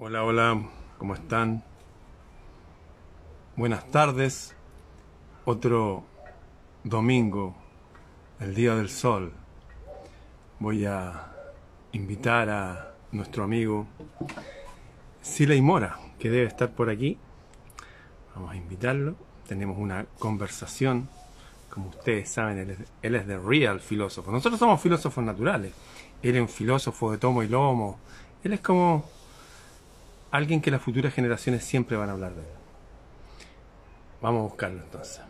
Hola, hola, ¿cómo están? Buenas tardes. Otro domingo, el día del sol. Voy a invitar a nuestro amigo Siley Mora, que debe estar por aquí. Vamos a invitarlo. Tenemos una conversación. Como ustedes saben, él es, él es de real filósofo. Nosotros somos filósofos naturales. Él es un filósofo de tomo y lomo. Él es como alguien que las futuras generaciones siempre van a hablar de él. Vamos a buscarlo entonces.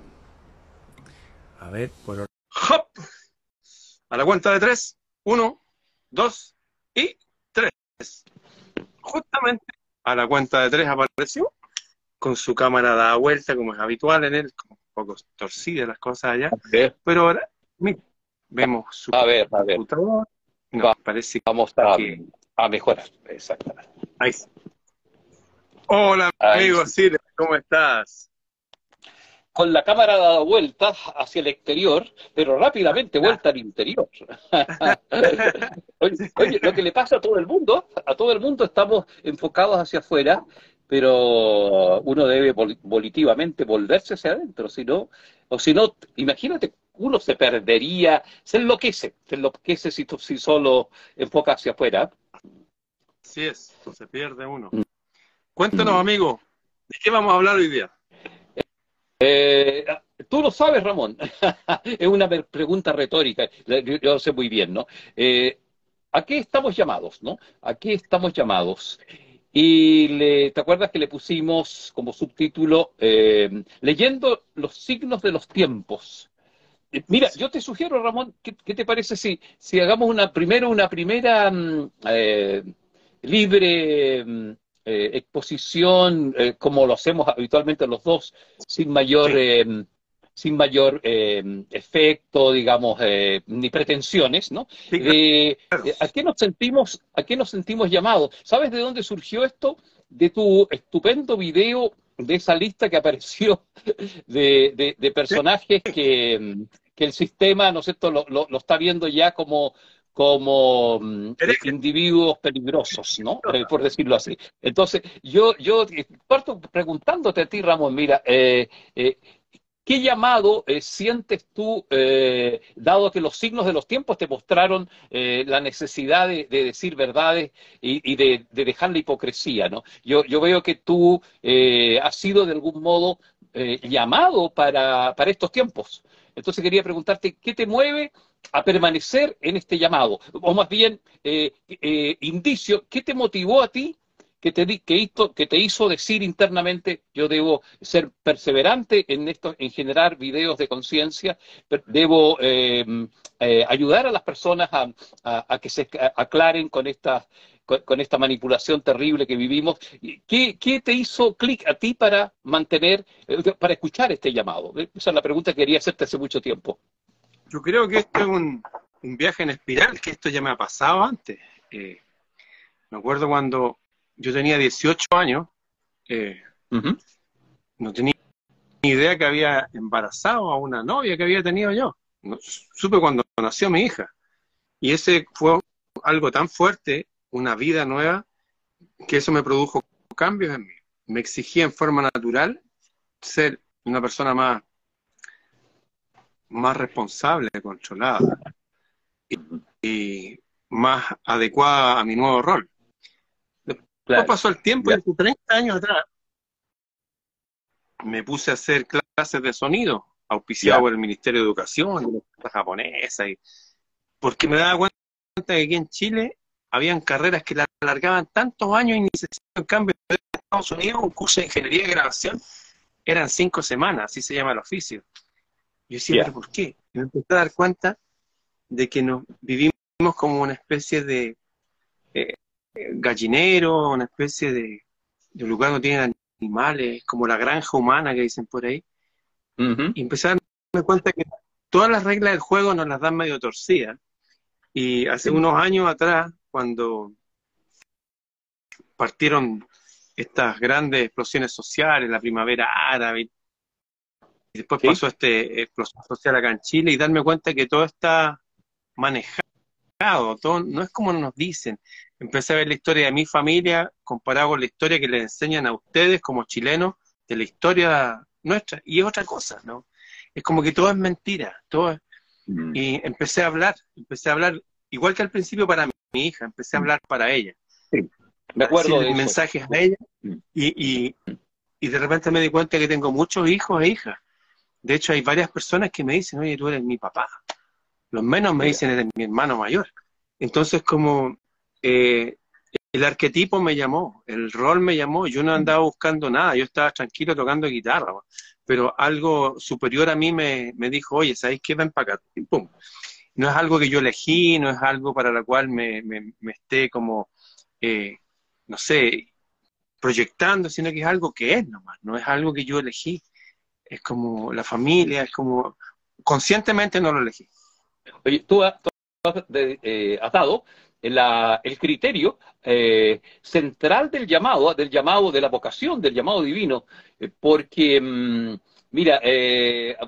A ver, por ¡Hop! A la cuenta de tres. Uno, dos y tres. Justamente a la cuenta de tres apareció con su cámara dada vuelta, como es habitual en él, como un poco torcida las cosas allá. Pero ahora, mira, vemos su a ver, a ver. computador. No, Va- parece Vamos a, que... a mejorar. Exactamente. Ahí está. Hola, amigo Sile, ¿cómo estás? Con la cámara dada vuelta hacia el exterior, pero rápidamente vuelta al interior. Oye, oye, lo que le pasa a todo el mundo, a todo el mundo estamos enfocados hacia afuera, pero uno debe vol- volitivamente volverse hacia adentro, si no, o si no, imagínate, uno se perdería, se enloquece, se enloquece si, si solo enfoca hacia afuera. Así es, se pierde uno. Cuéntanos, Mm. amigo, ¿de qué vamos a hablar hoy día? Eh, tú lo sabes, Ramón. es una pregunta retórica. Yo, yo sé muy bien, ¿no? Eh, ¿a qué estamos llamados, no? ¿A qué estamos llamados? Y le- ¿te acuerdas que le pusimos como subtítulo eh, leyendo los signos de los tiempos? Eh, Mira, yo te sugiero, Ramón, ¿qué, qué te parece si, si hagamos una primero una primera mm, libre mm, eh, exposición, eh, como lo hacemos habitualmente los dos, sin mayor, Sí. eh, sin mayor eh, efecto, digamos, eh, ni pretensiones, ¿no? Sí, De, claro. de- ¿a qué nos sentimos, a qué nos sentimos llamados? ¿Sabes de dónde surgió esto? De tu estupendo video de esa lista que apareció de, de- de personajes que, mm, que el sistema, ¿no es cierto?, lo, lo- lo está viendo ya como, como mm, individuos peligrosos, ¿no? Eh, por decirlo así. Entonces, yo, yo eh, parto preguntándote a ti, Ramón, mira, eh, eh, ¿Qué llamado eh, sientes tú, eh, dado que los signos de los tiempos te mostraron eh, la necesidad de, de decir verdades y, y de, de dejar la hipocresía, ¿no? Yo, yo veo que tú eh, has sido de algún modo llamado para, para estos tiempos. Entonces quería preguntarte, ¿qué te mueve a permanecer en este llamado? O más bien, eh, eh, indicio, ¿qué te motivó a ti que te, que, hizo, que te hizo decir internamente, yo debo ser perseverante en esto, en generar videos de conciencia, debo eh, eh, ayudar a las personas a, que se aclaren con esta, con, con esta manipulación terrible que vivimos. ¿Qué, qué te hizo clic a ti para mantener, eh, para escuchar este llamado? Esa es la pregunta que quería hacerte hace mucho tiempo. Yo creo que esto es un, un viaje en espiral, que esto ya me ha pasado antes. Eh, me acuerdo cuando yo tenía 18 años, eh, Ujú. no tenía ni idea que había embarazado a una novia que había tenido yo. No, supe cuando nació mi hija. Y ese fue algo tan fuerte, una vida nueva, que eso me produjo cambios en mí. Me exigía en forma natural ser una persona más, más responsable, controlada y, y más adecuada a mi nuevo rol. Después Claro. pasó el tiempo y Ya. hace 30 años atrás me puse a hacer clases de sonido, auspiciado por el Ministerio de Educación, de la japonesa, y, porque me daba cuenta que aquí en Chile habían carreras que la alargaban tantos años y hacían. En cambio, en Estados Unidos, un curso de ingeniería de grabación eran cinco semanas, así se llama el oficio. Yo decía, Ya. ¿pero por qué? Y me empecé a dar cuenta de que nos vivimos como una especie de eh, gallinero, una especie de, de lugar donde tienen animales, como la granja humana que dicen por ahí. Ujú. Y empecé a darme cuenta que todas las reglas del juego nos las dan medio torcidas. Y hace unos años atrás, cuando partieron estas grandes explosiones sociales, la primavera árabe, y después Sí. pasó este explosión social acá en Chile, y darme cuenta que todo está manejado, todo no es como nos dicen. empecé a ver la historia de mi familia comparado con la historia que les enseñan a ustedes como chilenos de la historia nuestra. Y es otra cosa, ¿no? Es como que todo es mentira, todo es... Mm. Y empecé a hablar, empecé a hablar, igual que al principio para mi, hija, empecé a mm. hablar para ella. Sí, me acuerdo de mensajes a ella mm. y, y, y de repente me di cuenta que tengo muchos hijos e hijas. De hecho, hay varias personas que me dicen, oye, tú eres mi papá. Los menos me dicen, eres mi hermano mayor. Entonces, como eh, el arquetipo me llamó, el rol me llamó, yo no andaba buscando nada, yo estaba tranquilo tocando guitarra, pero algo superior a mí me, dijo, oye, ¿sabes qué? Ven para acá, pum. No es algo que yo elegí, no es algo para lo cual me, esté como, eh, no sé, proyectando, sino que es algo que es nomás, no es algo que yo elegí. Es como la familia, es como, conscientemente no lo elegí. Oye, tú has, eh, dado el criterio eh, central del llamado, del llamado de la vocación, del llamado divino, eh, porque, mm, mira,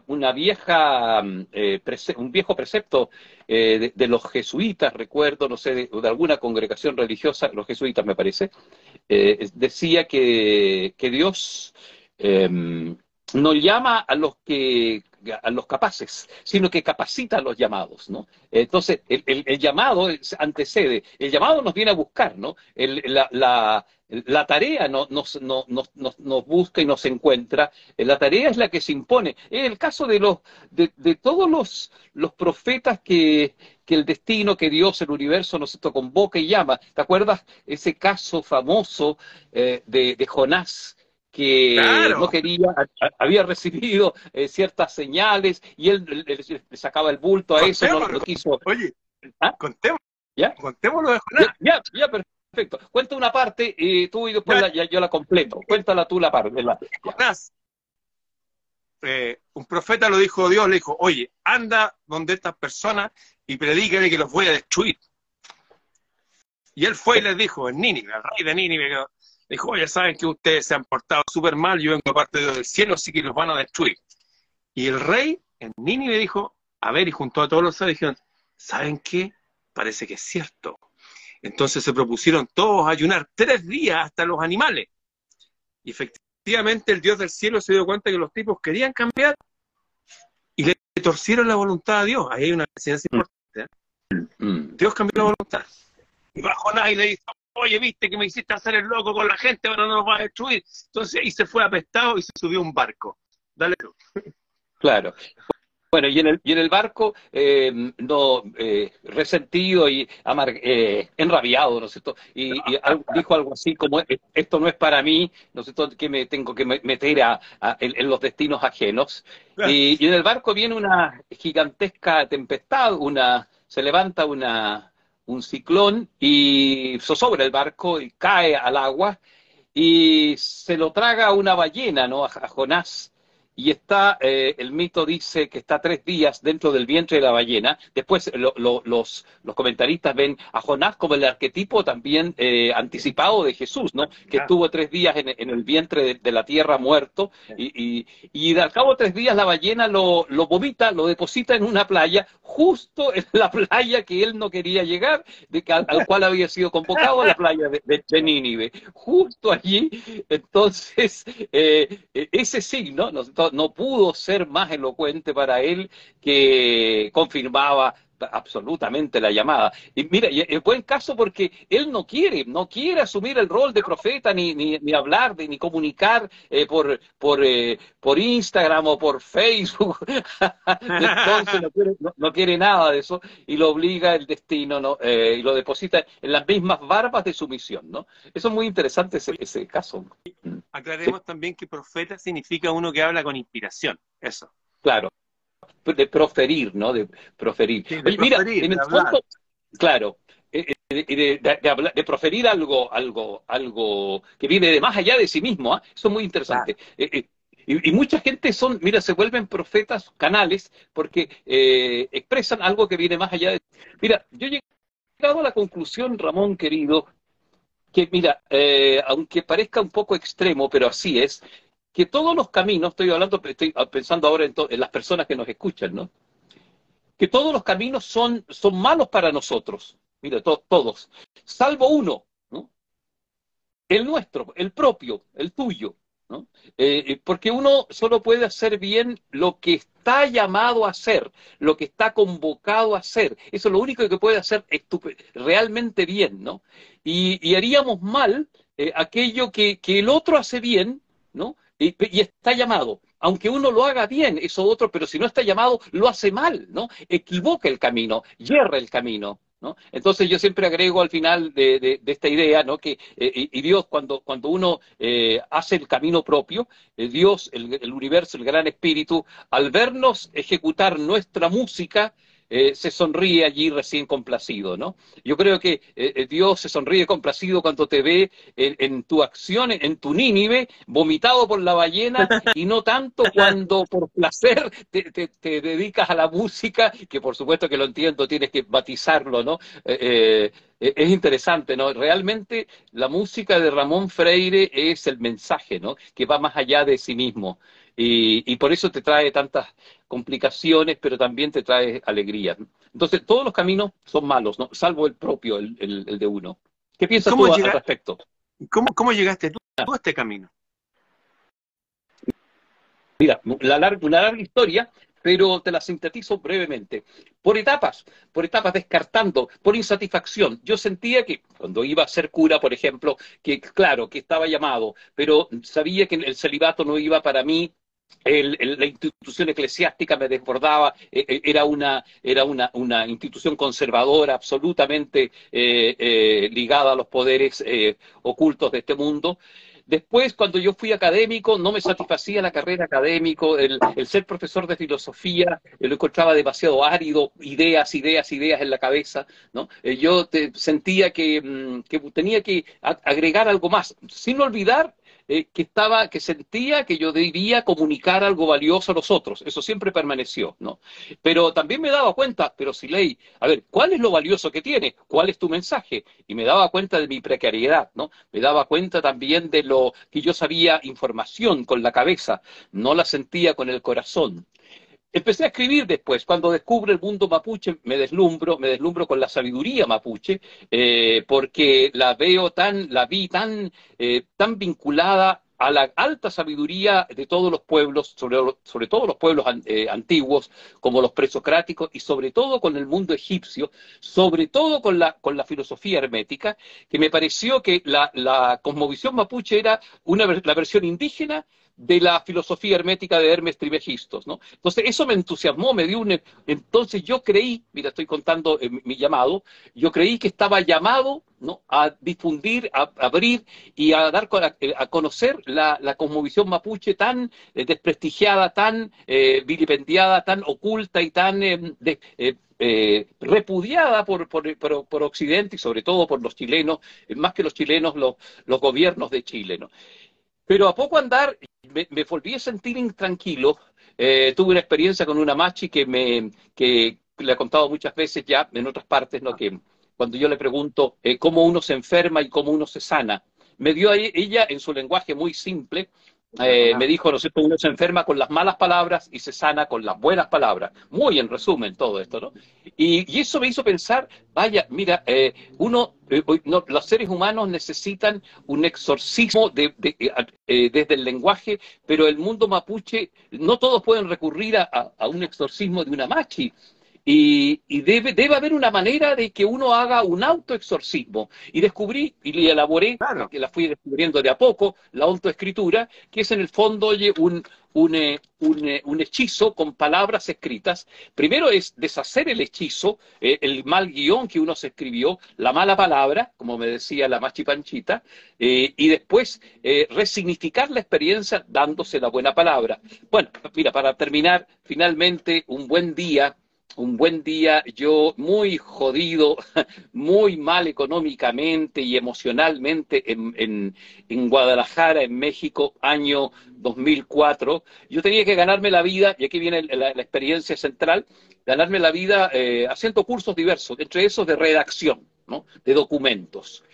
una vieja, un viejo precepto de, los jesuitas, recuerdo, no sé, de, alguna congregación religiosa, los jesuitas me parece, decía que, que Dios no llama a los que a los capaces, sino que capacita a los llamados, ¿no? Entonces, el, llamado antecede, el llamado nos viene a buscar, ¿no? la, tarea nos, nos, busca y nos encuentra, la tarea es la que se impone. En el caso de, los, de, todos los, los profetas que, que el destino, que Dios, el universo nos convoca y llama. ¿Te acuerdas ese caso famoso eh, de, de Jonás? Que no quería, había recibido eh, ciertas señales y él le, sacaba el bulto a eso, no lo quiso. Oye, ¿Ah? contemos, ¿Ya? contémoslo de Jonás. Ya, ya, perfecto. Cuenta una parte y tú y después la, yo la completo. Cuéntala tú la parte. La, Jonás, eh, un profeta lo dijo Dios, le dijo, oye, anda donde estas personas y predícale que los voy a destruir. Y él fue y les dijo, en Nínive, el rey de Nínive, dijo, ya saben que ustedes se han portado súper mal, yo vengo parte del cielo, así que los van a destruir. Y el rey en Nínive dijo, a ver, y junto a todos los sabios dijeron, ¿saben qué? Parece que es cierto. Entonces se propusieron todos ayunar tres días hasta los animales. Y efectivamente el Dios del cielo se dio cuenta que los tipos querían cambiar y le torcieron la voluntad a Dios. Ahí hay una enseñanza mm. importante. ¿eh? Dios cambió la voluntad. Y bajo nada y le dijo, oye, viste que me hiciste hacer el loco con la gente, ahora no nos va a destruir. Entonces, y se fue apestado y se subió un barco. Dale tú. Claro. Bueno, y en el, y en el barco, eh, no, eh, resentido y eh, enrabiado, ¿no es cierto? Y, dijo algo así como, esto no es para mí, ¿no es cierto?, que me tengo que meter a, en, los destinos ajenos. Y, y, en el barco viene una gigantesca tempestad, una, se levanta una, un ciclón y zozobra el barco y cae al agua y se lo traga una ballena, ¿no? A, Jonás y está, eh, el mito dice que está tres días dentro del vientre de la ballena. Después los, los, comentaristas ven a Jonás como el arquetipo también eh, anticipado de Jesús, ¿no? Que estuvo tres días en, el vientre de, la tierra muerto y, y, al cabo de tres días la ballena lo, lo vomita, lo deposita en una playa, justo en la playa que él no quería llegar, de al, cual había sido convocado, a la playa de, de, Nínive. Justo allí, entonces, eh, ese signo, ¿no? No pudo ser más elocuente para él que confirmaba absolutamente la llamada. Y mira, es buen caso porque él no quiere, no quiere asumir el rol de profeta, ni, ni, ni hablar, ni comunicar eh, por, por, eh, por Instagram o por Facebook. Entonces no quiere, nada de eso y lo obliga el destino ¿no? Eh, y lo deposita en las mismas barbas de su misión. ¿no? Eso es muy interesante ese, ese caso. Aclaremos también que profeta significa uno que habla con inspiración. Eso. Claro de proferir, ¿no? De proferir. mira, en el fondo, claro, eh, eh, de, proferir algo, algo, algo que viene de más allá de sí mismo, ¿ah? eso es muy interesante. Eh, y, mucha gente son, mira, se vuelven profetas canales porque expresan algo que viene más allá de... Mira, yo he llegado a la conclusión, Ramón querido, que mira, aunque parezca un poco extremo, pero así es, que todos los caminos, estoy hablando, estoy pensando ahora en, las personas que nos escuchan, ¿no? Que todos los caminos son, son malos para nosotros, mira, todos, salvo uno, ¿no? El nuestro, el propio, el tuyo, ¿no? Eh, eh, porque uno solo puede hacer bien lo que está llamado a hacer, lo que está convocado a hacer. Eso es lo único que puede hacer realmente bien, ¿no? Y, haríamos mal eh, aquello que, que, el otro hace bien, ¿no? Y, está llamado. Aunque uno lo haga bien, eso otro, pero si no está llamado, lo hace mal, ¿no? Equivoca el camino, yerra el camino. Entonces yo siempre agrego al final de, esta idea, ¿no? Que, eh, y Dios, cuando, cuando uno eh, hace el camino propio, eh, Dios, el, universo, el gran espíritu, al vernos ejecutar nuestra música, eh, se sonríe allí recién complacido, ¿no? Yo creo que eh, eh, Dios se sonríe complacido cuando te ve en, tu acción, en, tu Nínive, vomitado por la ballena, y no tanto cuando por placer te, dedicas a la música, que por supuesto que lo entiendo, tienes que batizarlo, ¿no? es interesante, ¿no? Realmente la música de Ramón Freire es el mensaje, ¿no? Que va más allá de sí mismo. Y, por eso te trae tantas complicaciones, pero también te trae alegría. Entonces, todos los caminos son malos, ¿no? salvo el propio, el, de uno. ¿Qué piensas tú al respecto? ¿cómo, ¿Cómo llegaste tú a este camino? Mira, la una larga historia, pero te la sintetizo brevemente. Por etapas, por etapas descartando, por insatisfacción. Yo sentía que cuando iba a ser cura, por ejemplo, que claro, que estaba llamado, pero sabía que el celibato no iba para mí la institución eclesiástica me desbordaba, eh, eh, era, una, era una, una, institución conservadora absolutamente eh, ligada a los poderes ocultos de este mundo. Después, cuando yo fui académico, no me satisfacía la carrera académico, el, ser profesor de filosofía, lo encontraba demasiado árido, ideas, ideas, ideas en la cabeza, ¿no? yo sentía mm, que, tenía que agregar algo más, sin olvidar eh, que estaba, que sentía que yo debía comunicar algo valioso a los otros. Eso siempre permaneció, ¿no? Pero también me daba cuenta, pero si ley, a ver, ¿cuál es lo valioso que tiene? ¿Cuál es tu mensaje? Y me daba cuenta de mi precariedad, ¿no? Me daba cuenta también de lo que yo sabía información con la cabeza, no la sentía con el corazón. Empecé a escribir después, cuando descubro el mundo mapuche, me deslumbro, me deslumbro con la sabiduría mapuche, eh, porque la veo tan, la vi tan, eh, tan vinculada a la alta sabiduría de todos los pueblos, sobre, todo los pueblos eh, antiguos, como los presocráticos, y sobre todo con el mundo egipcio, sobre todo con la, con la filosofía hermética, que me pareció que la, la cosmovisión mapuche era una, la versión indígena de la filosofía hermética de Hermes Trimegistos, ¿no? Entonces, eso me entusiasmó, me dio un... Entonces yo creí, mira, estoy contando eh, mi llamado, yo creí que estaba llamado ¿no? a difundir, a, abrir y a dar a, conocer la, la, cosmovisión mapuche tan eh, desprestigiada, tan eh, vilipendiada, tan oculta y tan repudiada por, por, Occidente y sobre todo por los chilenos, más que los chilenos, los, gobiernos de Chile. ¿no? Pero a poco andar me, volví a sentir intranquilo. Eh, tuve una experiencia con una machi que me que le he contado muchas veces ya en otras partes, ¿no? que cuando yo le pregunto eh, cómo uno se enferma y cómo uno se sana, me dio ella en su lenguaje muy simple eh, me dijo, no sé, uno se enferma con las malas palabras y se sana con las buenas palabras. Muy en resumen todo esto, ¿no? Y, eso me hizo pensar, vaya, mira, eh, uno, eh, los seres humanos necesitan un exorcismo de, desde el lenguaje, pero el mundo mapuche, no todos pueden recurrir a, a un exorcismo de una machi. Y, debe, debe, haber una manera de que uno haga un autoexorcismo. Y descubrí, y elaboré, que la fui descubriendo de a poco, la autoescritura, que es en el fondo oye, un, un, eh, eh, un, hechizo con palabras escritas. Primero es deshacer el hechizo, eh, el mal guion que uno se escribió, la mala palabra, como me decía la machipanchita, y después resignificar la experiencia dándose la buena palabra. Bueno, mira, para terminar, finalmente, un buen día un buen día, yo muy jodido, muy mal económicamente y emocionalmente en, en, Guadalajara, en México, año 2004. Yo tenía que ganarme la vida, y aquí viene la, experiencia central, ganarme la vida eh, haciendo cursos diversos, entre esos de redacción. ¿no? de documentos.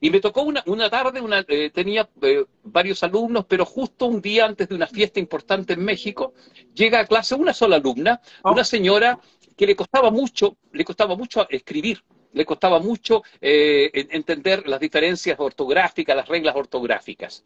Y me tocó una, una tarde, una, eh, tenía eh, varios alumnos, pero justo un día antes de una fiesta importante en México, llega a clase una sola alumna, oh. una señora que le costaba mucho, le costaba mucho escribir. le costaba mucho eh, entender las diferencias ortográficas, las reglas ortográficas.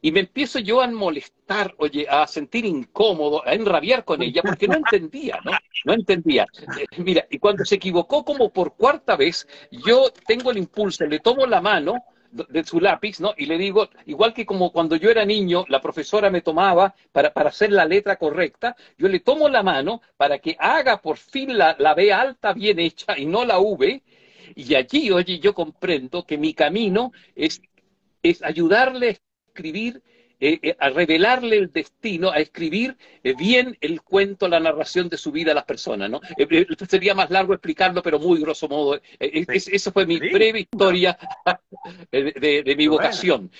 Y me empiezo yo a molestar, oye, a sentir incómodo, a enrabiar con ella, porque no entendía, ¿no? No entendía. Eh, mira, y cuando se equivocó como por cuarta vez, yo tengo el impulso, le tomo la mano de su lápiz, ¿no? Y le digo, igual que como cuando yo era niño, la profesora me tomaba para, para hacer la letra correcta, yo le tomo la mano para que haga por fin la, la B alta bien hecha y no la V, y allí, oye, yo comprendo que mi camino es, es ayudarle a escribir eh, eh, a revelarle el destino, a escribir eh, bien el cuento, la narración de su vida a las personas, ¿no? sería más largo explicarlo, pero muy grosso modo. esa fue mi breve historia de, mi vocación.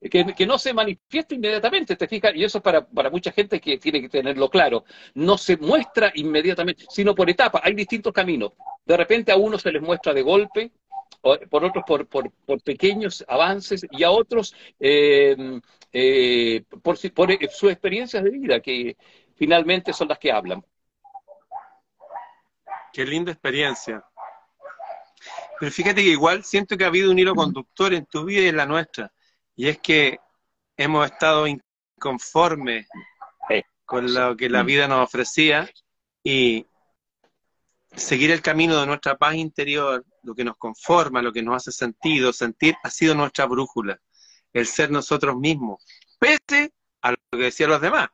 Que, no se manifiesta inmediatamente, te fijas, y eso es para, para mucha gente que tiene que tenerlo claro, no se muestra inmediatamente, sino por etapas, hay distintos caminos. De repente a uno se les muestra de golpe, por otros por, por, por pequeños avances y a otros eh, eh, por, por eh, sus experiencias de vida, que finalmente son las que hablan. Qué linda experiencia. Pero fíjate que igual siento que ha habido un hilo conductor en tu vida y en la nuestra, y es que hemos estado inconformes con lo que la vida nos ofrecía y seguir el camino de nuestra paz interior, lo que nos conforma, lo que nos hace sentido, sentir, ha sido nuestra brújula el ser nosotros mismos, pese a lo que decían los demás.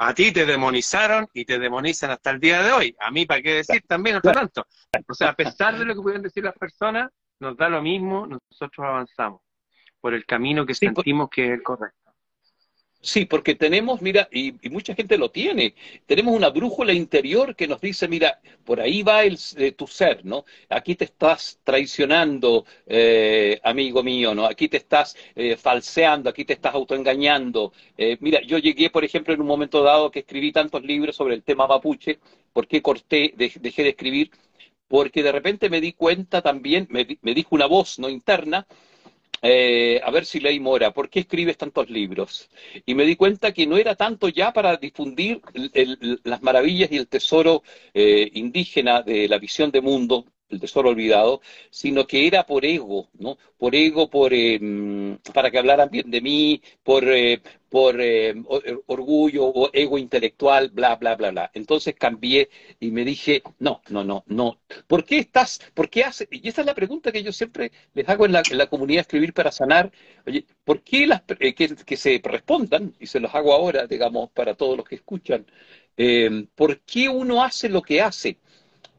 A ti te demonizaron y te demonizan hasta el día de hoy. A mí, ¿para qué decir también otro tanto? O sea, a pesar de lo que pueden decir las personas, nos da lo mismo, nosotros avanzamos por el camino que sentimos que es el correcto. Sí, porque tenemos, mira, y, mucha gente lo tiene, tenemos una brújula interior que nos dice, mira, por ahí va el, eh, tu ser, ¿no? Aquí te estás traicionando, eh, amigo mío, ¿no? Aquí te estás eh, falseando, aquí te estás autoengañando. mira, yo llegué, por ejemplo, en un momento dado que escribí tantos libros sobre el tema mapuche, ¿por qué corté, dejé de escribir? Porque de repente me di cuenta también, me, me dijo una voz no interna, eh, a ver si leí Mora, ¿por qué escribes tantos libros? Y me di cuenta que no era tanto ya para difundir las maravillas y el tesoro eh, indígena de la visión de mundo el tesoro olvidado, sino que era por ego, ¿no? Por ego, por eh, para que hablaran bien de mí, por, eh, por eh, orgullo o ego intelectual, bla, bla, bla, bla. Entonces cambié y me dije, no, no, no, no. ¿Por qué estás, por qué hace? Y esa es la pregunta que yo siempre les hago en la, en la comunidad Escribir para Sanar. Oye, ¿por qué las, que, que, se respondan, y se los hago ahora, digamos, para todos los que escuchan, ¿por qué uno hace lo que hace?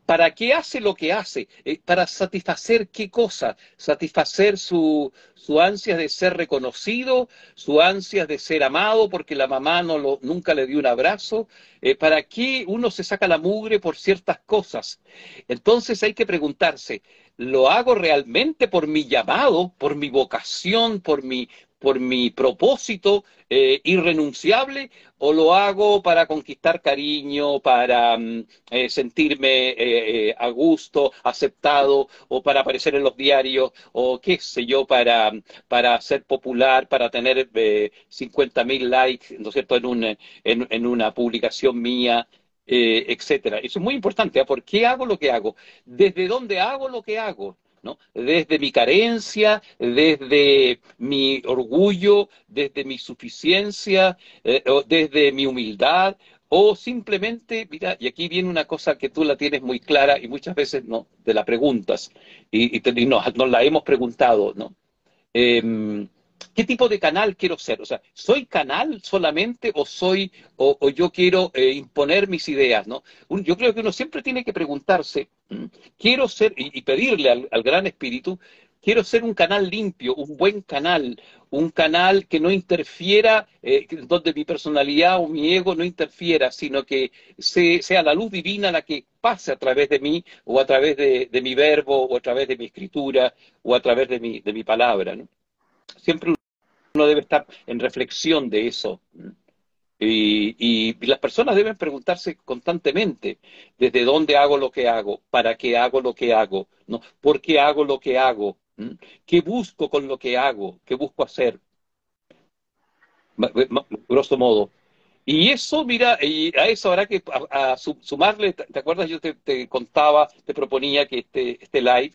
¿Para qué hace lo que hace? Eh, ¿Para satisfacer qué cosa? Satisfacer su, su ansia de ser reconocido, su ansia de ser amado porque la mamá no lo, nunca le dio un abrazo. Eh, ¿Para qué uno se saca la mugre por ciertas cosas? Entonces hay que preguntarse, ¿lo hago realmente por mi llamado, por mi vocación, por mi, por mi propósito eh, irrenunciable o lo hago para conquistar cariño, para mm, eh, sentirme eh, a gusto, aceptado, o para aparecer en los diarios, o qué sé yo, para, para ser popular, para tener 50 mil likes, ¿no es cierto?, en, un, en, una publicación mía. etcétera. Eso es muy importante. ¿Por qué hago lo que hago? ¿Desde dónde hago lo que hago? Desde mi carencia, desde mi orgullo, desde mi suficiencia, eh, desde mi humildad, o simplemente, mira, y aquí viene una cosa que tú la tienes muy clara y muchas veces no te la preguntas, y, y, nos, la hemos preguntado, ¿no? Em, ¿Qué tipo de canal quiero ser? O sea, ¿soy canal solamente o soy, o, yo quiero eh, imponer mis ideas, ¿no? yo creo que uno siempre tiene que preguntarse, quiero ser, y, pedirle al, gran espíritu, quiero ser un canal limpio, un buen canal, un canal que no interfiera, eh, donde mi personalidad o mi ego no interfiera, sino que sea la luz divina la que pase a través de mí, o a través de, mi verbo, o a través de mi escritura, o a través de mi, palabra. Siempre uno debe estar en reflexión de eso. Y, las personas deben preguntarse constantemente desde dónde hago lo que hago, para qué hago lo que hago, ¿no? ¿Por qué hago lo que hago? ¿Qué busco con lo que hago? ¿Qué busco hacer? Grosso modo. Y eso, mira, y a eso habrá que sumarle, ¿te acuerdas? Yo te, te, contaba, te proponía que este, este live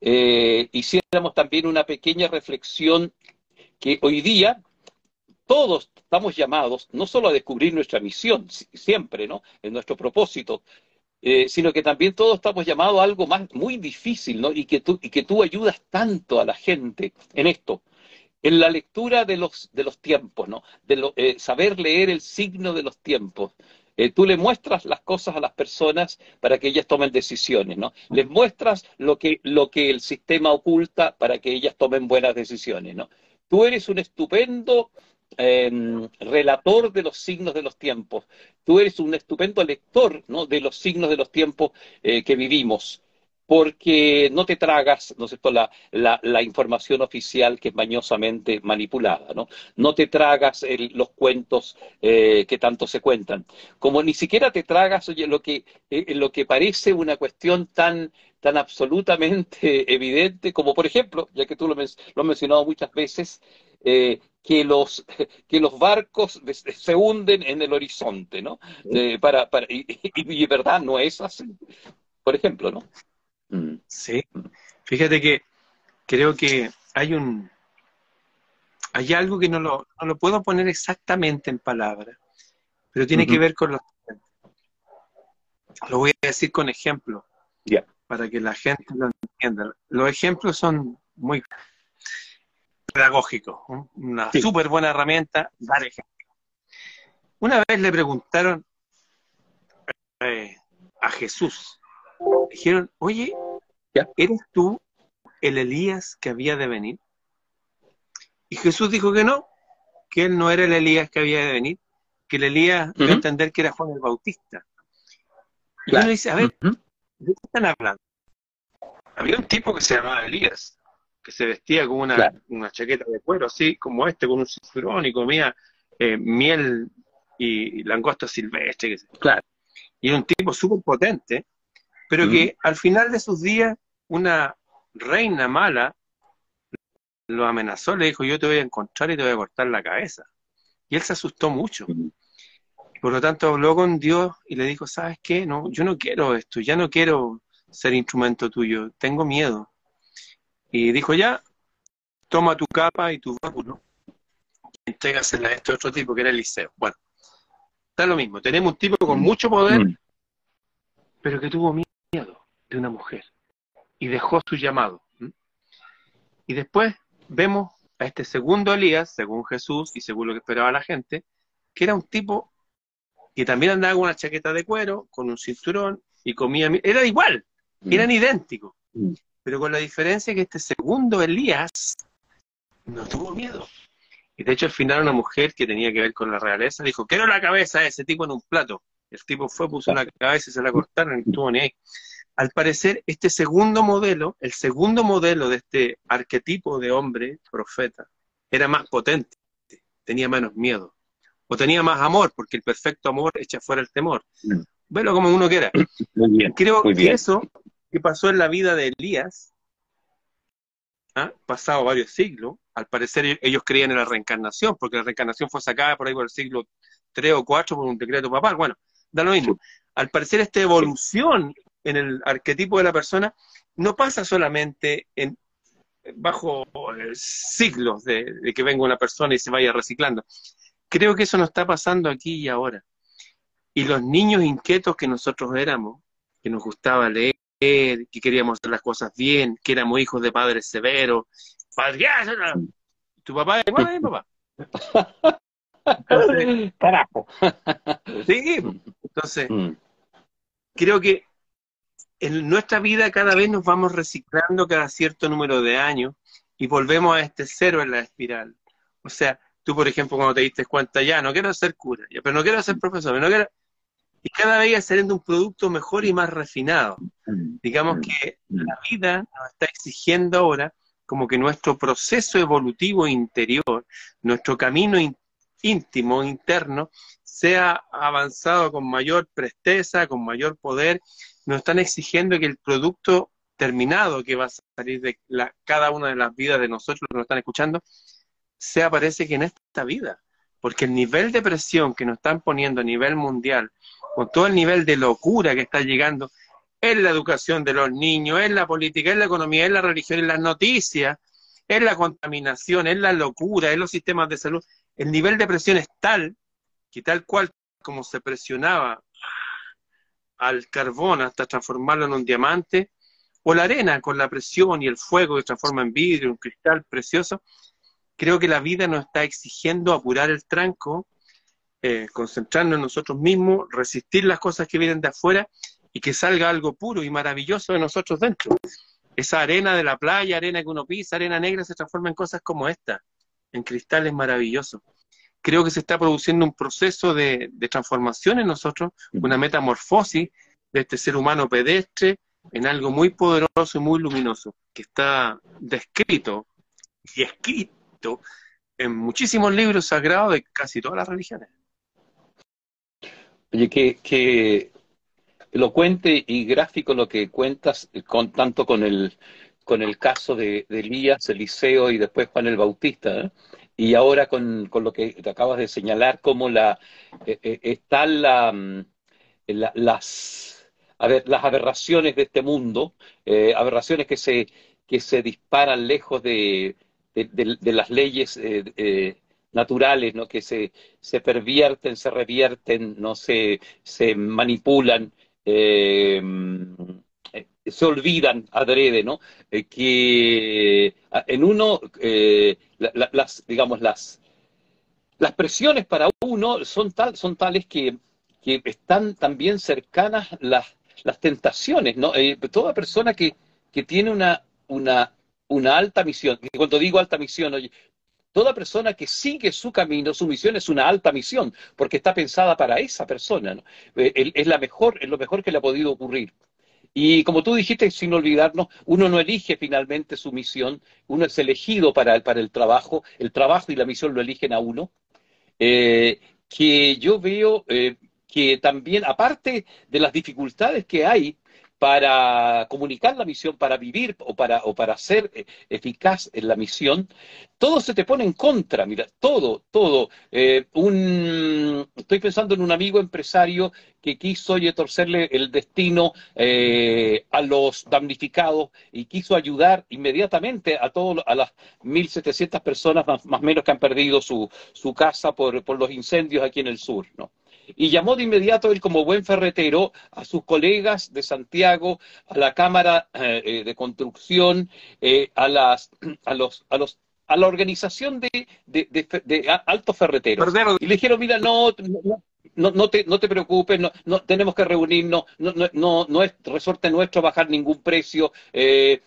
eh, hiciéramos también una pequeña reflexión que hoy día todos estamos llamados no solo a descubrir nuestra misión, siempre, ¿no? En nuestro propósito, eh, sino que también todos estamos llamados a algo más muy difícil, ¿no? Y que tú, y que tú ayudas tanto a la gente en esto, en la lectura de los, de los tiempos, ¿no? De eh, saber leer el signo de los tiempos. Eh, tú le muestras las cosas a las personas para que ellas tomen decisiones, ¿no? Les muestras lo que, lo que el sistema oculta para que ellas tomen buenas decisiones, ¿no? Tú eres un estupendo em, relator de los signos de los tiempos. Tú eres un estupendo lector ¿no? de los signos de los tiempos eh, que vivimos porque no te tragas, ¿no es la, la, información oficial que es mañosamente manipulada, ¿no? No te tragas los cuentos eh, que tanto se cuentan. Como ni siquiera te tragas oye, lo, que, eh, lo que parece una cuestión tan, tan absolutamente evidente, como por ejemplo, ya que tú lo, has mencionado muchas veces, eh, que, los, que los barcos se hunden en el horizonte, ¿no? para, para, y, y, y, verdad no es así. Por ejemplo, ¿no? Mm. Sí, fíjate que creo que hay un hay algo que no lo, no lo puedo poner exactamente en palabras, pero tiene que ver con los lo voy a decir con ejemplos para que la gente lo entienda. Los ejemplos son muy pedagógicos, una súper buena herramienta, dar ejemplos. Una vez le preguntaron eh, a Jesús, dijeron, oye, ¿eres tú el Elías que había de venir? Y Jesús dijo que no, que él no era el Elías que había de venir, que el Elías uh entender que era Juan el Bautista. Y uno dice, a ver, ¿de qué están hablando? Había un tipo que se llamaba Elías, que se vestía con una, una chaqueta de cuero, así como este, con un cinturón y comía eh, miel y, langosta silvestre. Claro. Y era un tipo súper potente, pero que al final de sus días una reina mala lo amenazó, le dijo, yo te voy a encontrar y te voy a cortar la cabeza. Y él se asustó mucho. Por lo tanto, habló con Dios y le dijo, ¿sabes qué? No, yo no quiero esto, ya no quiero ser instrumento tuyo, tengo miedo. Y dijo, ya, toma tu capa y tu báculo, y entrégasela a este otro tipo que era Eliseo. Bueno, está lo mismo, tenemos un tipo con mucho poder, mm. pero que tuvo miedo miedo de una mujer y dejó su llamado. Y después vemos a este segundo Elías, según Jesús y según lo que esperaba la gente, que era un tipo que también andaba con una chaqueta de cuero, con un cinturón y comía. Era igual, mm. eran idénticos. Mm. Pero con la diferencia que este segundo Elías no tuvo miedo. Y de hecho al final una mujer que tenía que ver con la realeza dijo, quiero la cabeza de ese tipo en un plato. El tipo fue, puso la cabeza y se la cortaron y estuvo ni ahí. Al parecer, este segundo modelo, el segundo modelo de este arquetipo de hombre, profeta, era más potente, tenía menos miedo, o tenía más amor, porque el perfecto amor echa fuera el temor. Mm. Velo como uno quiera. Creo que eso que pasó en la vida de Elías, ¿ah? pasado varios siglos, al parecer ellos creían en la reencarnación, porque la reencarnación fue sacada por ahí por el siglo 3 o 4 por un decreto papal. Bueno, da lo mismo. Al parecer esta evolución en el arquetipo de la persona no pasa solamente en, bajo eh, siglos de, que venga una persona y se vaya reciclando. Creo que eso nos está pasando aquí y ahora. Y los niños inquietos que nosotros éramos, que nos gustaba leer, que queríamos hacer las cosas bien, que éramos hijos de padres severos, padre, tu papá es papá. Carajo. sí, entonces, mm. creo que en nuestra vida cada vez nos vamos reciclando cada cierto número de años y volvemos a este cero en la espiral. O sea, tú, por ejemplo, cuando te diste cuenta, ya, no quiero ser cura, pero no quiero ser profesor, no quiero... Y cada vez saliendo un producto mejor y más refinado. Digamos que la vida nos está exigiendo ahora como que nuestro proceso evolutivo interior, nuestro camino íntimo, interno, sea avanzado con mayor presteza, con mayor poder nos están exigiendo que el producto terminado que va a salir de cada una de las vidas de nosotros que nos están escuchando, sea parece que en esta vida. Porque el nivel de presión que nos están poniendo a nivel mundial, con todo el nivel de locura que está llegando, en la educación de los niños, en la política, en la economía, en la religión, en las noticias, en la contaminación, en la locura, en los sistemas de salud. El nivel de presión es tal que tal cual como se presionaba al carbón hasta transformarlo en un diamante, o la arena con la presión y el fuego que transforma en vidrio, un cristal precioso, creo que la vida nos está exigiendo apurar el tranco, eh, concentrarnos en nosotros mismos, resistir las cosas que vienen de afuera y que salga algo puro y maravilloso de nosotros dentro. Esa arena de la playa, arena que uno pisa, arena negra, se transforma en cosas como esta, en cristales maravillosos. Creo que se está produciendo un proceso de, de transformación en nosotros, una metamorfosis de este ser humano pedestre en algo muy poderoso y muy luminoso, que está descrito y escrito en muchísimos libros sagrados de casi todas las religiones. Oye, que, elocuente y gráfico lo que cuentas, con, tanto con el, con el caso de, Elías, Eliseo y después Juan el Bautista, ¿eh? Y ahora con, con, lo que acabas de señalar, cómo la, eh, eh, están la, mm, las a ver, las aberraciones de este mundo, eh, aberraciones que se, que se disparan lejos de, de, las leyes eh, naturales, ¿no? que se, se pervierten, se revierten, no se, se manipulan, se olvidan adrede, ¿no? que en uno, las, digamos, las, las presiones para uno son, tal, son tales que, que están también cercanas las, las tentaciones, ¿no? Eh, toda persona que, que tiene una, una, una alta misión, y cuando digo alta misión, oye, toda persona que sigue su camino, su misión es una alta misión, porque está pensada para esa persona, ¿no? Eh, es, la mejor, es lo mejor que le ha podido ocurrir. Y como tú dijiste, sin olvidarnos, uno no elige finalmente su misión, uno es elegido para, para el trabajo, el trabajo y la misión lo eligen a uno. Eh, que yo veo que también, aparte de las dificultades que hay para comunicar la misión, para vivir o para, o para ser eh, eficaz en la misión, todo se te pone en contra, mira, todo, todo. Eh, un, estoy pensando en un amigo empresario que quiso oye, torcerle el destino eh, a los damnificados y quiso ayudar inmediatamente a todos a las 1.700 personas más o menos que han perdido su, su casa por, por los incendios aquí en el sur, ¿no? Y llamó de inmediato él como buen ferretero a sus colegas de Santiago, a la Cámara eh, eh, de Construcción, eh, a, las, a, los, a, los, a la organización de, de, de, altos ferreteros. Y le dijeron, mira, no, no, no, te, no te preocupes, no, no, tenemos que reunirnos, no, no, no, es resorte nuestro bajar ningún precio. en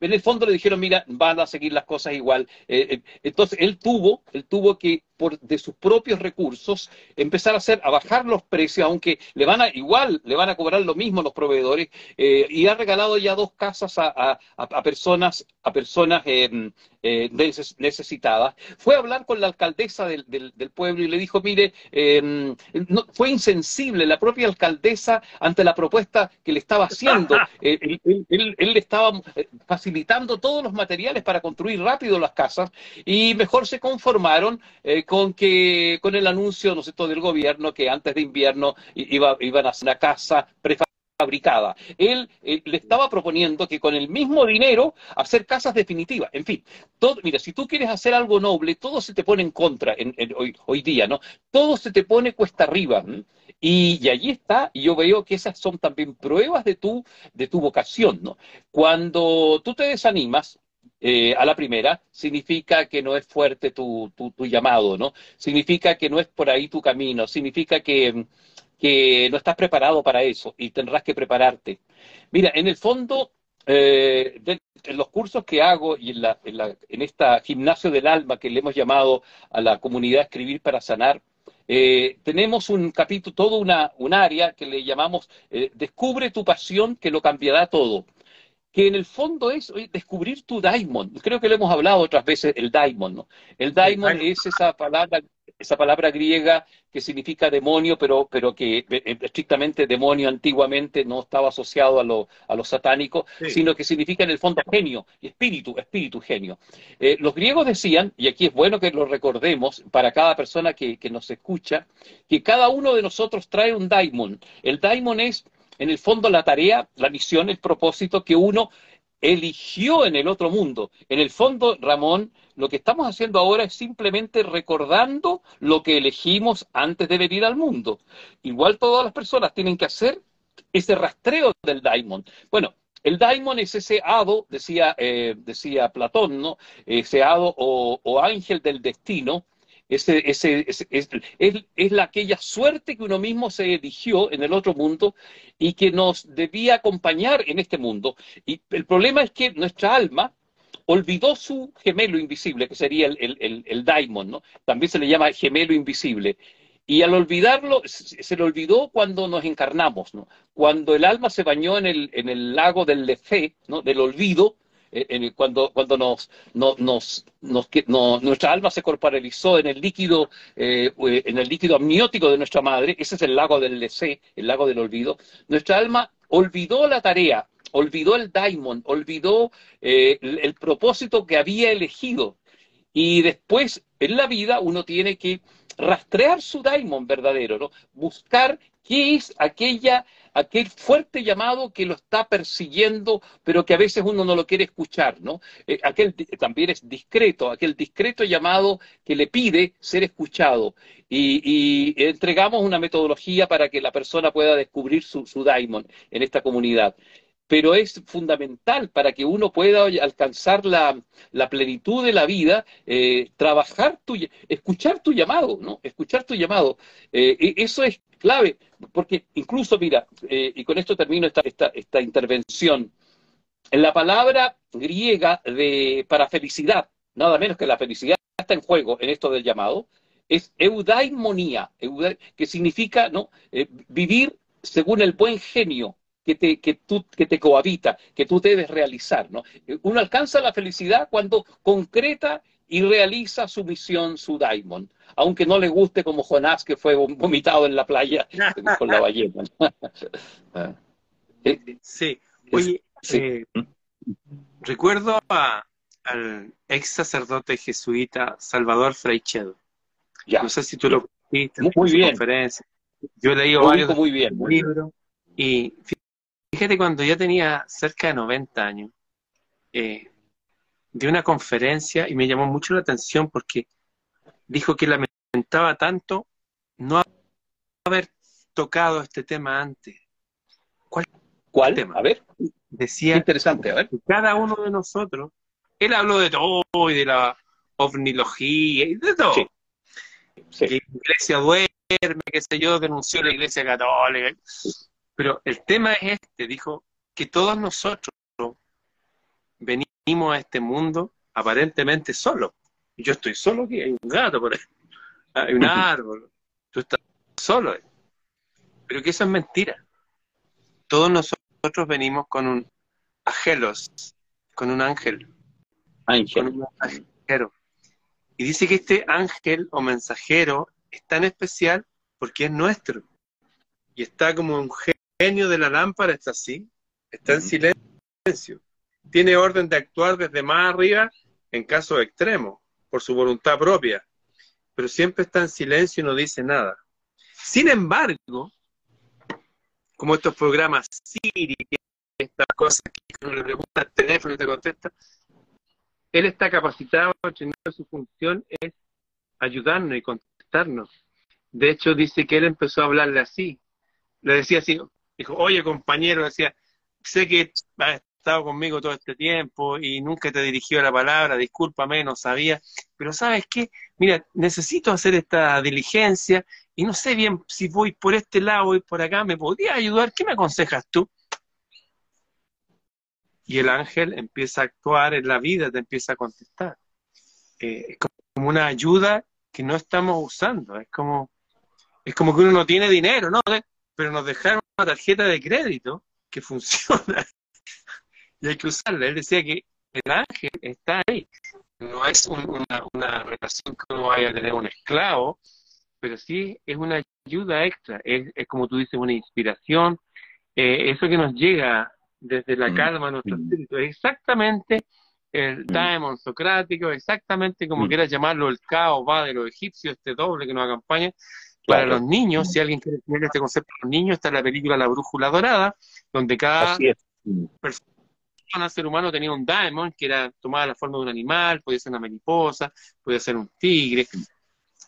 el fondo le dijeron, mira, van a seguir las cosas igual. entonces él tuvo, él tuvo que de sus propios recursos, empezar a hacer, a bajar los precios, aunque le van a, igual le van a cobrar lo mismo los proveedores, eh, y ha regalado ya dos casas a, personas, a personas em, eh, necesitadas. Fue a hablar con la alcaldesa del, pueblo y le dijo, mire, em, no, fue insensible la propia alcaldesa ante la propuesta que le estaba haciendo. Eh, él, él, le estaba facilitando todos los materiales para construir rápido las casas y mejor se conformaron con que con el anuncio ¿no sé, del gobierno que antes de invierno iba, iban a hacer una casa prefabricada. Él eh, le estaba proponiendo que con el mismo dinero hacer casas definitivas. En fin, todo, mira, si tú quieres hacer algo noble, todo se te pone en contra en, hoy, hoy, día, ¿no? Todo se te pone cuesta arriba. Y, y, allí está, y yo veo que esas son también pruebas de tu, de tu vocación, ¿no? Cuando tú te desanimas, eh, a la primera, significa que no es fuerte tu, tu, llamado, ¿no? Significa que no es por ahí tu camino, significa que, que no estás preparado para eso y tendrás que prepararte. Mira, en el fondo, eh, en los cursos que hago y en, la, en, la, en esta gimnasio del alma que le hemos llamado a la comunidad Escribir para Sanar, eh, tenemos un capítulo, todo una, un área que le llamamos Descubre tu pasión que lo cambiará todo que en el fondo es descubrir tu daimon. Creo que lo hemos hablado otras veces, el daimon, ¿no? El daimon es esa palabra, esa palabra griega que significa demonio, pero, pero que eh, eh, estrictamente demonio antiguamente no estaba asociado a lo, a lo satánico, sino que significa en el fondo genio, espíritu, espíritu genio. Eh, los griegos decían, y aquí es bueno que lo recordemos para cada persona que, que nos escucha, que cada uno de nosotros trae un daimon. El daimon es en el fondo la tarea, la misión, el propósito que uno eligió en el otro mundo. En el fondo, Ramón, lo que estamos haciendo ahora es simplemente recordando lo que elegimos antes de venir al mundo. Igual todas las personas tienen que hacer ese rastreo del daimon. Bueno, el daimon es ese hado, decía, eh, decía Platón, ¿no? Ese hado o, o ángel del destino, ese, ese, es, es, la, aquella suerte que uno mismo se eligió en el otro mundo y que nos debía acompañar en este mundo. Y el problema es que nuestra alma olvidó su gemelo invisible, que sería el, el, el, daimon, ¿no? También se le llama gemelo invisible. Y al olvidarlo, se le olvidó cuando nos encarnamos, ¿no? Cuando el alma se bañó en el, en el lago del Lefe, ¿no? Del olvido, eh, cuando, cuando nos, nos, nuestra alma se corporalizó en el líquido, eh, en el líquido amniótico de nuestra madre, ese es el lago del Lesé, el lago del olvido, nuestra alma olvidó la tarea, olvidó el daimon, olvidó eh, el, propósito que había elegido. Y después, en la vida, uno tiene que rastrear su daimon verdadero, ¿no? Buscar qué es aquella aquel fuerte llamado que lo está persiguiendo, pero que a veces uno no lo quiere escuchar, ¿no? Eh, aquel también es discreto, aquel discreto llamado que le pide ser escuchado. Y, entregamos una metodología para que la persona pueda descubrir su, su daimon en esta comunidad pero es fundamental para que uno pueda alcanzar la, plenitud de la vida, eh, trabajar tu, escuchar tu llamado, ¿no? Escuchar tu llamado. Eh, e, eso es clave, porque incluso, mira, eh, y con esto termino esta, esta, intervención, en la palabra griega de, para felicidad, nada menos que la felicidad está en juego en esto del llamado, es eudaimonía, que significa ¿no? vivir según el buen genio, que te, que, tú, que te cohabita, que tú debes realizar. ¿no? Uno alcanza la felicidad cuando concreta y realiza su misión, su daimon, aunque no le guste como Jonás que fue vomitado en la playa con la ballena. Ah. Eh, sí, oye, eh, recuerdo al ex sacerdote jesuita Salvador Freichedo. Ya. No sé si tú lo en muy bien. conferencia. Yo he leído varios muy bien, libros y Fíjate, cuando ya tenía cerca de 90 años, eh, de una conferencia y me llamó mucho la atención porque dijo que lamentaba tanto no haber tocado este tema antes. ¿Cuál, ¿Cuál tema? A ver. Decía interesante, a ver. cada uno de nosotros, él habló de todo y de la ovnilogía y de todo. Sí. Que la iglesia duerme, qué sé yo, denunció la iglesia católica. Pero el tema es este, dijo que todos nosotros venimos a este mundo aparentemente solos. Yo estoy solo aquí, hay un gato por ahí, hay un árbol, tú estás solo. Pero que eso es mentira. Todos nosotros venimos con un angelos, con un ángel. Ángel. Con un mensajero. Y dice que este ángel o mensajero es tan especial porque es nuestro. Y está como un genio de la lámpara está así, está en silencio. Tiene orden de actuar desde más arriba en casos extremos, por su voluntad propia, pero siempre está en silencio y no dice nada. Sin embargo, como estos programas Siri, estas cosas que uno le pregunta al teléfono y te contesta, él está capacitado, su función es ayudarnos y contestarnos. De hecho, dice que él empezó a hablarle así. Le decía así, Dijo, oye compañero, decía, sé que has estado conmigo todo este tiempo y nunca te dirigió la palabra, discúlpame, no sabía, pero ¿sabes qué? Mira, necesito hacer esta diligencia y no sé bien si voy por este lado y por acá, ¿me podrías ayudar? ¿Qué me aconsejas tú? Y el ángel empieza a actuar en la vida, te empieza a contestar. Eh, es como una ayuda que no estamos usando, es como, es como que uno no tiene dinero, ¿no? Pero nos dejaron tarjeta de crédito que funciona y hay que usarla. Él decía que el ángel está ahí. No es una, relación que uno vaya a tener un esclavo, pero sí es una ayuda extra. Es, como tú dices, una inspiración. Eh, eso que nos llega desde la mm. calma a nuestro mm. espíritu. Es exactamente el mm. daemon socrático, exactamente como quieras llamarlo, el caos va de los egipcios, este doble que nos acompaña, Para los niños, si alguien quiere tener este concepto los niños, está la película La Brújula Dorada, donde cada persona, ser humano, tenía un daemon que era tomaba la forma de un animal, podía ser una mariposa, podía ser un tigre,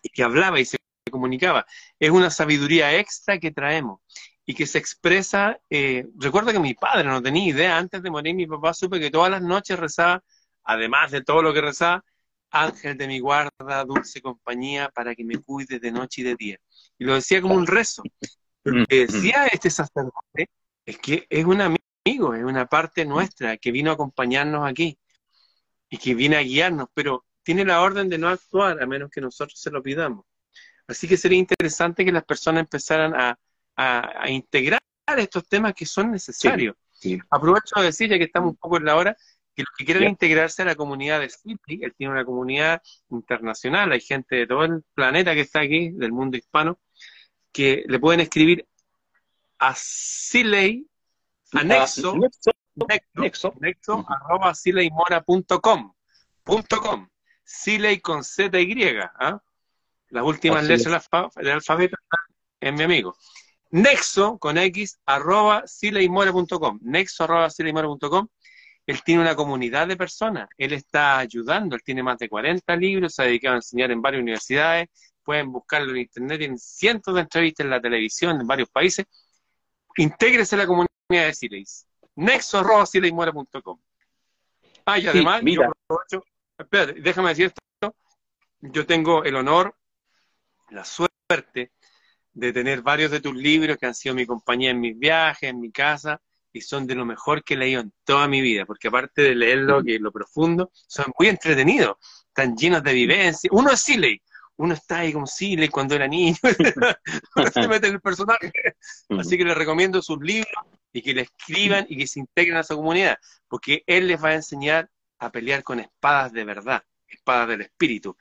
y que hablaba y se comunicaba. Es una sabiduría extra que traemos y que se expresa. Eh, recuerdo que mi padre no tenía idea, antes de morir mi papá supe que todas las noches rezaba, además de todo lo que rezaba, Ángel de mi guarda, dulce compañía, para que me cuide de noche y de día. Y lo decía como un rezo. Lo que decía este sacerdote es que es un amigo, es una parte nuestra que vino a acompañarnos aquí y que viene a guiarnos, pero tiene la orden de no actuar a menos que nosotros se lo pidamos. Así que sería interesante que las personas empezaran a, integrar estos temas que son necesarios. Aprovecho de decir, ya que estamos un poco en la hora, que los que quieran integrarse a la comunidad de City, él tiene una comunidad internacional, hay gente de todo el planeta que está aquí, del mundo hispano, que le pueden escribir a Siley, anexo, nexo, nexo, arroba sileymora.com, com, Siley con Z y, ¿ah? Las últimas letras del alfabeto en mi amigo. Nexo con X arroba sileymora.com. Nexo arroba sileymora.com. Él tiene una comunidad de personas. Él está ayudando. Él tiene más de 40 libros. Se ha dedicado a enseñar en varias universidades. Pueden buscarlo en internet. Tienen cientos de entrevistas en la televisión en varios países. Intégrese a la comunidad de Sileys. Nexo arroba sileymora.com. Ah, y además, yo aprovecho. Espérate, déjame decir esto. Yo tengo el honor la suerte de tener varios de tus libros que han sido mi compañía en mis viajes, en mi casa, y son de lo mejor que he leído en toda mi vida, porque aparte de leerlo, que es lo profundo, son muy entretenidos, están llenos de vivencia. Uno es Siley, uno está ahí como Siley cuando era niño, se mete en el personaje. Así que les recomiendo sus libros y que le escriban y que se integren a su comunidad, porque él les va a enseñar a pelear con espadas de verdad, espadas del espíritu.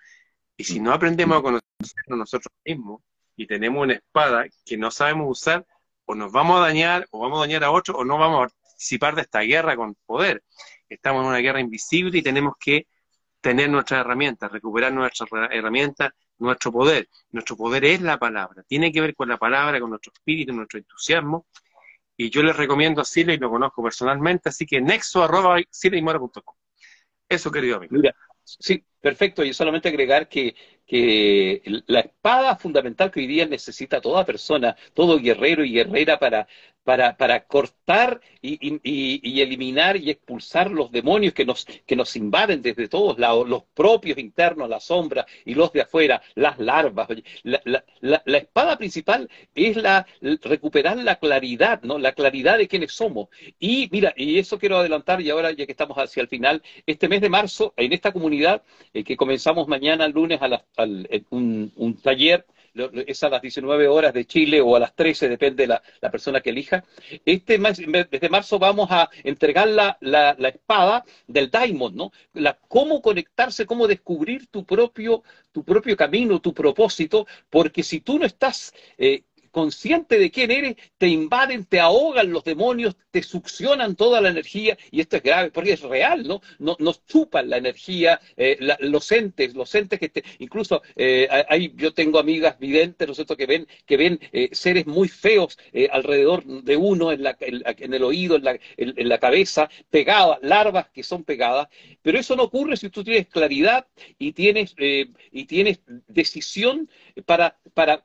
Y si no aprendemos a conocernos nosotros mismos y tenemos una espada que no sabemos usar, o nos vamos a dañar, o vamos a dañar a otros, o no vamos a participar de esta guerra con poder. Estamos en una guerra invisible y tenemos que tener nuestras herramientas, recuperar nuestras herramientas, nuestro poder. Nuestro poder es la palabra, tiene que ver con la palabra, con nuestro espíritu, nuestro entusiasmo. Y yo les recomiendo a Sile y lo conozco personalmente, así que nexo arroba Eso, querido amigo. Mira, sí, Perfecto, y solamente agregar que, que la espada fundamental que hoy día necesita toda persona, todo guerrero y guerrera para, para, para cortar y, y, eliminar y expulsar los demonios que nos, que nos invaden desde todos lados, los propios internos, la sombra y los de afuera, las larvas. La, la, la, espada principal es la recuperar la claridad, ¿no? La claridad de quiénes somos. Y mira, y eso quiero adelantar, y ahora ya que estamos hacia el final, este mes de marzo, en esta comunidad, eh, que comenzamos mañana lunes a un, un, taller, es a las 19 horas de Chile o a las 13, depende de la, la persona que elija. Este desde marzo vamos a entregar la, la, la, espada del Diamond, ¿no? La, cómo conectarse, cómo descubrir tu propio, tu propio camino, tu propósito, porque si tú no estás eh, consciente de quién eres, te invaden, te ahogan los demonios, te succionan toda la energía, y esto es grave, porque es real, ¿no? nos chupan la energía, eh, los entes, los entes que te, incluso eh, yo tengo amigas videntes, ¿no es cierto?, que ven, que ven eh, seres muy feos alrededor de uno, en, la, en, el oído, en la, en la cabeza, pegadas, larvas que son pegadas, pero eso no ocurre si tú tienes claridad y tienes, y tienes decisión para, para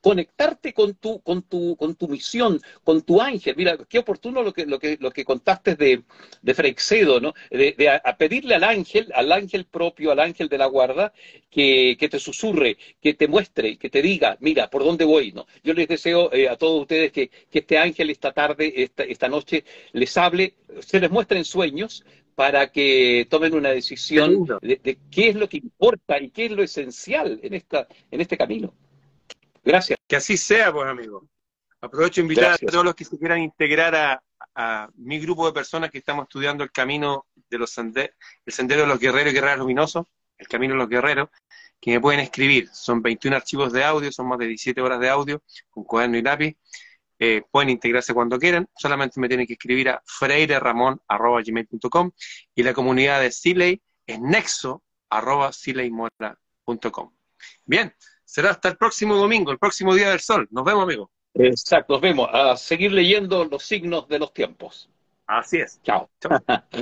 conectarte con tu, con tu, con tu misión, con tu ángel. Mira, qué oportuno lo que, lo que, lo que contaste de, de Freixedo, ¿no? De, a, pedirle al ángel, al ángel propio, al ángel de la guarda, que, que, te susurre, que te muestre, que te diga, mira, por dónde voy, ¿no? Yo les deseo eh, a todos ustedes que, que, este ángel esta tarde, esta, esta noche, les hable, se les muestre en sueños, para que tomen una decisión de, de, qué es lo que importa y qué es lo esencial en, esta, en este camino. Gracias. Que así sea, pues, amigo. Aprovecho a invitar a todos los que se quieran integrar a, mi grupo de personas que estamos estudiando el camino de los senderos, el sendero de los guerreros y guerreras luminosos, el camino de los guerreros, que me pueden escribir. Son 21 archivos de audio, son más de 17 horas de audio, con cuaderno y lápiz. Eh, pueden integrarse cuando quieran, solamente me tienen que escribir a freireramon.com y la comunidad de Siley es nexo.com. Bien, será hasta el próximo domingo, el próximo día del sol. Nos vemos, amigo. Exacto, nos vemos. A seguir leyendo los signos de los tiempos. Así es. Chao. Chao.